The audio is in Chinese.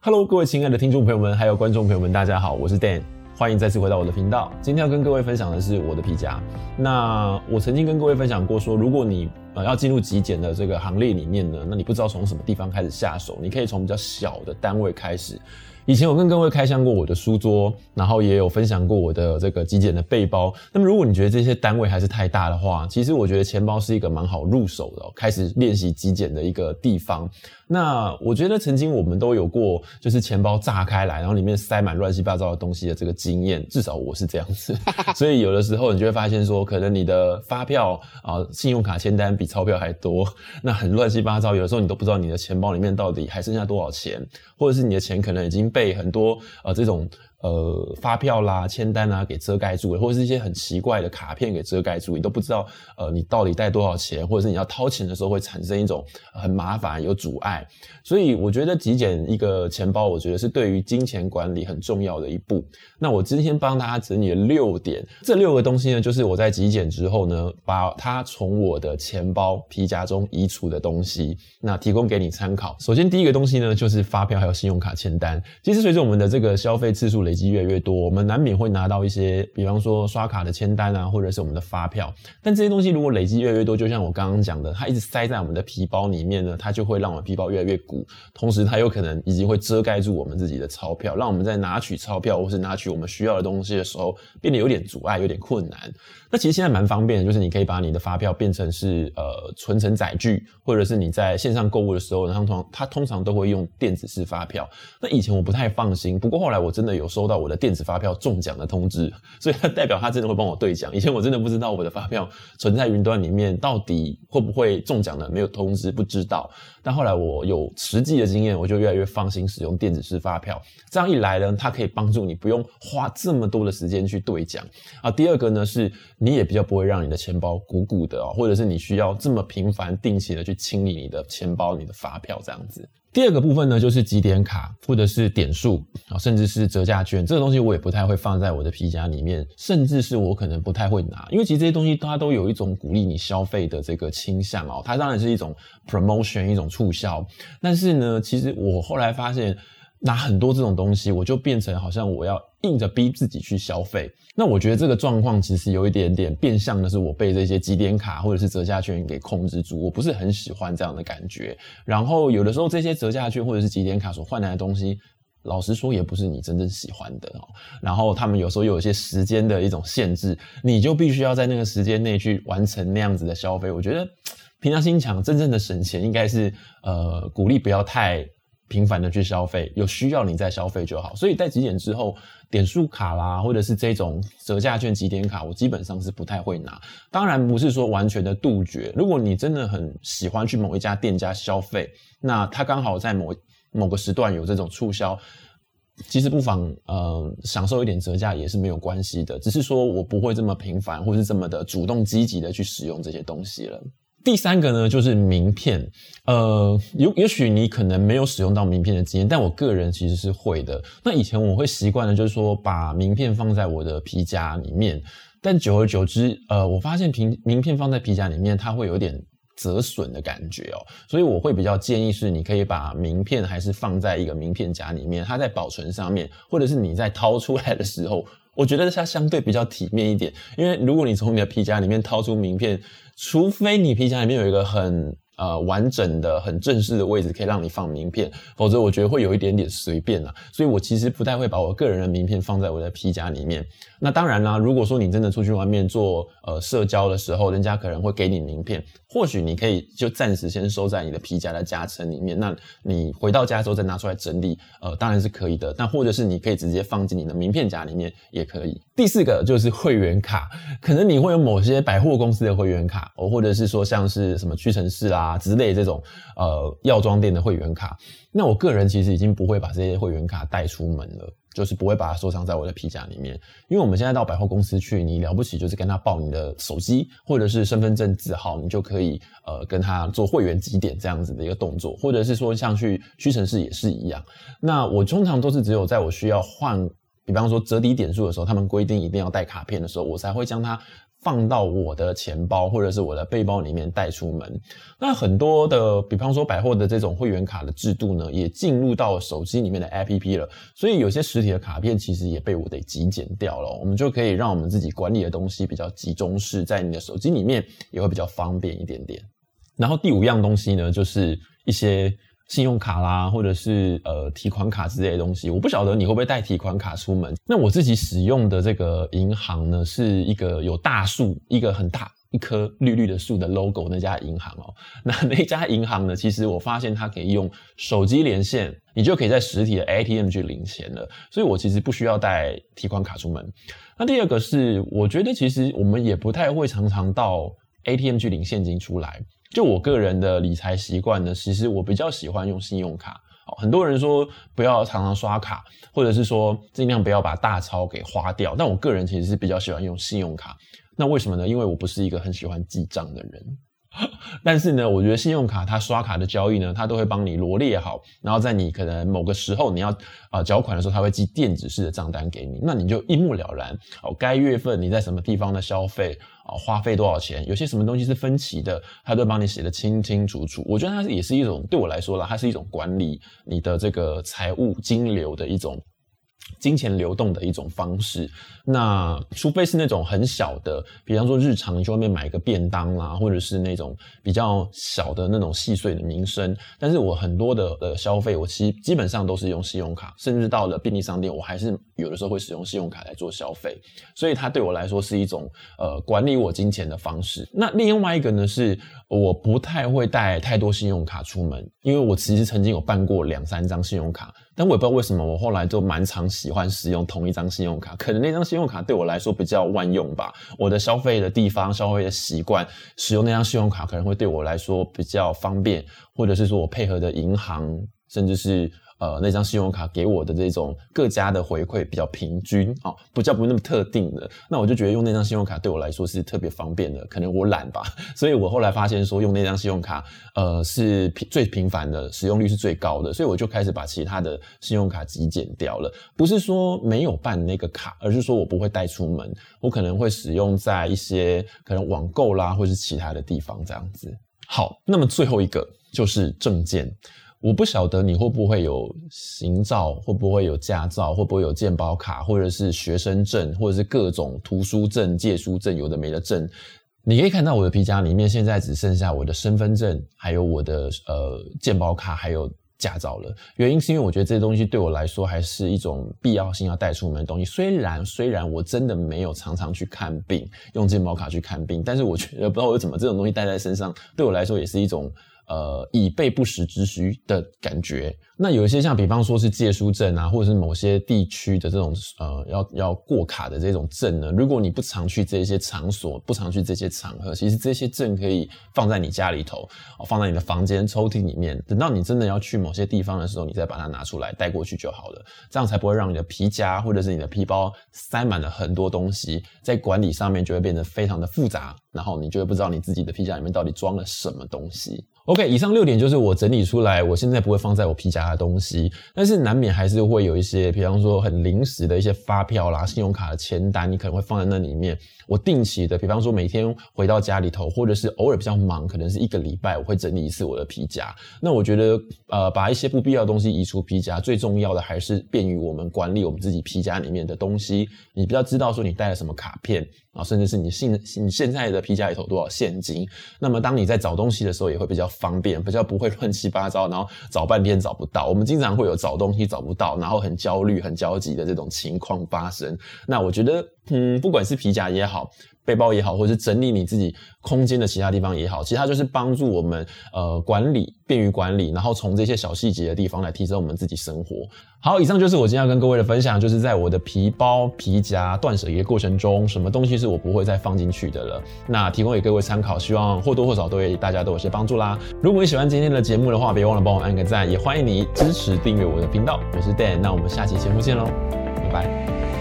Hello，各位亲爱的听众朋友们，还有观众朋友们，大家好，我是 Dan，欢迎再次回到我的频道。今天要跟各位分享的是我的皮夹。那我曾经跟各位分享过说，如果你呃要进入极简的这个行列里面呢，那你不知道从什么地方开始下手，你可以从比较小的单位开始。以前我跟各位开箱过我的书桌，然后也有分享过我的这个极简的背包。那么如果你觉得这些单位还是太大的话，其实我觉得钱包是一个蛮好入手的，开始练习极简的一个地方。那我觉得曾经我们都有过，就是钱包炸开来，然后里面塞满乱七八糟的东西的这个经验，至少我是这样子。所以有的时候你就会发现说，可能你的发票啊、信用卡签单比钞票还多，那很乱七八糟。有的时候你都不知道你的钱包里面到底还剩下多少钱，或者是你的钱可能已经被很多呃这种呃发票啦、签单啊给遮盖住了，或者是一些很奇怪的卡片给遮盖住，你都不知道呃你到底带多少钱，或者是你要掏钱的时候会产生一种很麻烦、有阻碍。所以我觉得极简一个钱包，我觉得是对于金钱管理很重要的一步。那我今天帮大家整理了六点，这六个东西呢，就是我在极简之后呢，把它从我的钱包皮夹中移除的东西，那提供给你参考。首先第一个东西呢，就是发票还有信用卡签单。其实随着我们的这个消费次数累积越来越多，我们难免会拿到一些，比方说刷卡的签单啊，或者是我们的发票。但这些东西如果累积越来越多，就像我刚刚讲的，它一直塞在我们的皮包里面呢，它就会让我们皮包越来越鼓，同时它有可能已经会遮盖住我们自己的钞票，让我们在拿取钞票或是拿取我们需要的东西的时候，变得有点阻碍，有点困难。那其实现在蛮方便的，就是你可以把你的发票变成是呃存成载具，或者是你在线上购物的时候，然后通它通常都会用电子式发票。那以前我不太放心，不过后来我真的有收到我的电子发票中奖的通知，所以它代表它真的会帮我兑奖。以前我真的不知道我的发票存在云端里面到底会不会中奖的，没有通知不知道。但后来我有实际的经验，我就越来越放心使用电子式发票。这样一来呢，它可以帮助你不用花这么多的时间去兑奖啊。第二个呢，是你也比较不会让你的钱包鼓鼓的哦，或者是你需要这么频繁定期的去清理你的钱包、你的发票这样子。第二个部分呢，就是几点卡或者是点数啊，甚至是折价券，这个东西我也不太会放在我的皮夹里面，甚至是我可能不太会拿，因为其实这些东西它都有一种鼓励你消费的这个倾向哦，它当然是一种 promotion，一种促销，但是呢，其实我后来发现。拿很多这种东西，我就变成好像我要硬着逼自己去消费。那我觉得这个状况其实有一点点变相的是，我被这些集点卡或者是折价券给控制住，我不是很喜欢这样的感觉。然后有的时候这些折价券或者是集点卡所换来的东西，老实说也不是你真正喜欢的哦。然后他们有时候有一些时间的一种限制，你就必须要在那个时间内去完成那样子的消费。我觉得平常心讲，真正的省钱应该是呃鼓励不要太。频繁的去消费，有需要你再消费就好。所以在几点之后，点数卡啦，或者是这种折价券、几点卡，我基本上是不太会拿。当然不是说完全的杜绝。如果你真的很喜欢去某一家店家消费，那他刚好在某某个时段有这种促销，其实不妨呃享受一点折价也是没有关系的。只是说我不会这么频繁，或是这么的主动积极的去使用这些东西了。第三个呢，就是名片。呃，有也许你可能没有使用到名片的经验，但我个人其实是会的。那以前我会习惯的，就是说把名片放在我的皮夹里面。但久而久之，呃，我发现名名片放在皮夹里面，它会有点折损的感觉哦。所以我会比较建议是，你可以把名片还是放在一个名片夹里面，它在保存上面，或者是你在掏出来的时候。我觉得它相对比较体面一点，因为如果你从你的皮夹里面掏出名片，除非你皮夹里面有一个很。呃，完整的、很正式的位置可以让你放名片，否则我觉得会有一点点随便啦。所以我其实不太会把我个人的名片放在我的皮夹里面。那当然啦，如果说你真的出去外面做呃社交的时候，人家可能会给你名片，或许你可以就暂时先收在你的皮夹的夹层里面。那你回到家之后再拿出来整理，呃，当然是可以的。但或者是你可以直接放进你的名片夹里面也可以。第四个就是会员卡，可能你会有某些百货公司的会员卡，哦，或者是说像是什么屈臣氏啦。啊，之类这种呃药妆店的会员卡，那我个人其实已经不会把这些会员卡带出门了，就是不会把它收藏在我的皮夹里面。因为我们现在到百货公司去，你了不起就是跟他报你的手机或者是身份证字号，你就可以呃跟他做会员集点这样子的一个动作，或者是说像去屈臣氏也是一样。那我通常都是只有在我需要换，比方说折抵点数的时候，他们规定一定要带卡片的时候，我才会将它。放到我的钱包或者是我的背包里面带出门。那很多的，比方说百货的这种会员卡的制度呢，也进入到手机里面的 APP 了。所以有些实体的卡片其实也被我给极简掉了。我们就可以让我们自己管理的东西比较集中式，在你的手机里面也会比较方便一点点。然后第五样东西呢，就是一些。信用卡啦，或者是呃提款卡之类的东西，我不晓得你会不会带提款卡出门。那我自己使用的这个银行呢，是一个有大树，一个很大一棵绿绿的树的 logo 那家银行哦。那那家银行呢，其实我发现它可以用手机连线，你就可以在实体的 ATM 去领钱了。所以我其实不需要带提款卡出门。那第二个是，我觉得其实我们也不太会常常到 ATM 去领现金出来。就我个人的理财习惯呢，其实我比较喜欢用信用卡。很多人说不要常常刷卡，或者是说尽量不要把大钞给花掉。但我个人其实是比较喜欢用信用卡。那为什么呢？因为我不是一个很喜欢记账的人。但是呢，我觉得信用卡它刷卡的交易呢，它都会帮你罗列好，然后在你可能某个时候你要啊缴款的时候，它会寄电子式的账单给你，那你就一目了然哦，该月份你在什么地方的消费啊，花费多少钱，有些什么东西是分期的，它都帮你写得清清楚楚。我觉得它也是一种对我来说啦，它是一种管理你的这个财务金流的一种。金钱流动的一种方式，那除非是那种很小的，比方说日常你去外面买个便当啦，或者是那种比较小的那种细碎的民生。但是我很多的呃消费，我其实基本上都是用信用卡，甚至到了便利商店，我还是有的时候会使用信用卡来做消费。所以它对我来说是一种呃管理我金钱的方式。那另外一个呢，是我不太会带太多信用卡出门，因为我其实曾经有办过两三张信用卡。但我也不知道为什么，我后来就蛮常喜欢使用同一张信用卡。可能那张信用卡对我来说比较万用吧。我的消费的地方、消费的习惯，使用那张信用卡可能会对我来说比较方便，或者是说我配合的银行，甚至是。呃，那张信用卡给我的这种各家的回馈比较平均啊，不叫不那么特定的。那我就觉得用那张信用卡对我来说是特别方便的，可能我懒吧。所以我后来发现说用那张信用卡，呃，是最频繁的，使用率是最高的。所以我就开始把其他的信用卡极简掉了。不是说没有办那个卡，而是说我不会带出门，我可能会使用在一些可能网购啦，或是其他的地方这样子。好，那么最后一个就是证件。我不晓得你会不会有行照，会不会有驾照，会不会有健保卡，或者是学生证，或者是各种图书证、借书证，有的没的证。你可以看到我的皮夹里面现在只剩下我的身份证，还有我的呃健保卡，还有驾照了。原因是因为我觉得这些东西对我来说还是一种必要性要带出门的东西。虽然虽然我真的没有常常去看病，用健保卡去看病，但是我觉得不知道为什么这种东西带在身上，对我来说也是一种。呃，以备不时之需的感觉。那有一些像，比方说是借书证啊，或者是某些地区的这种呃，要要过卡的这种证呢。如果你不常去这些场所，不常去这些场合，其实这些证可以放在你家里头，放在你的房间抽屉里面。等到你真的要去某些地方的时候，你再把它拿出来带过去就好了。这样才不会让你的皮夹或者是你的皮包塞满了很多东西，在管理上面就会变得非常的复杂，然后你就会不知道你自己的皮夹里面到底装了什么东西。OK，以上六点就是我整理出来，我现在不会放在我皮夹的东西，但是难免还是会有一些，比方说很临时的一些发票啦、信用卡的签单，你可能会放在那里面。我定期的，比方说每天回到家里头，或者是偶尔比较忙，可能是一个礼拜，我会整理一次我的皮夹。那我觉得，呃，把一些不必要的东西移出皮夹，最重要的还是便于我们管理我们自己皮夹里面的东西。你比较知道说你带了什么卡片啊，甚至是你现你现在的皮夹里头多少现金。那么当你在找东西的时候，也会比较方便，比较不会乱七八糟，然后找半天找不到。我们经常会有找东西找不到，然后很焦虑、很焦急的这种情况发生。那我觉得，嗯，不管是皮夹也好，背包也好，或者是整理你自己空间的其他地方也好，其实它就是帮助我们呃管理，便于管理，然后从这些小细节的地方来提升我们自己生活。好，以上就是我今天要跟各位的分享，就是在我的皮包、皮夹断舍离的过程中，什么东西是我不会再放进去的了。那提供给各位参考，希望或多或少对大家都有些帮助啦。如果你喜欢今天的节目的话，别忘了帮我按个赞，也欢迎你支持订阅我的频道。我是 Dan，那我们下期节目见喽，拜拜。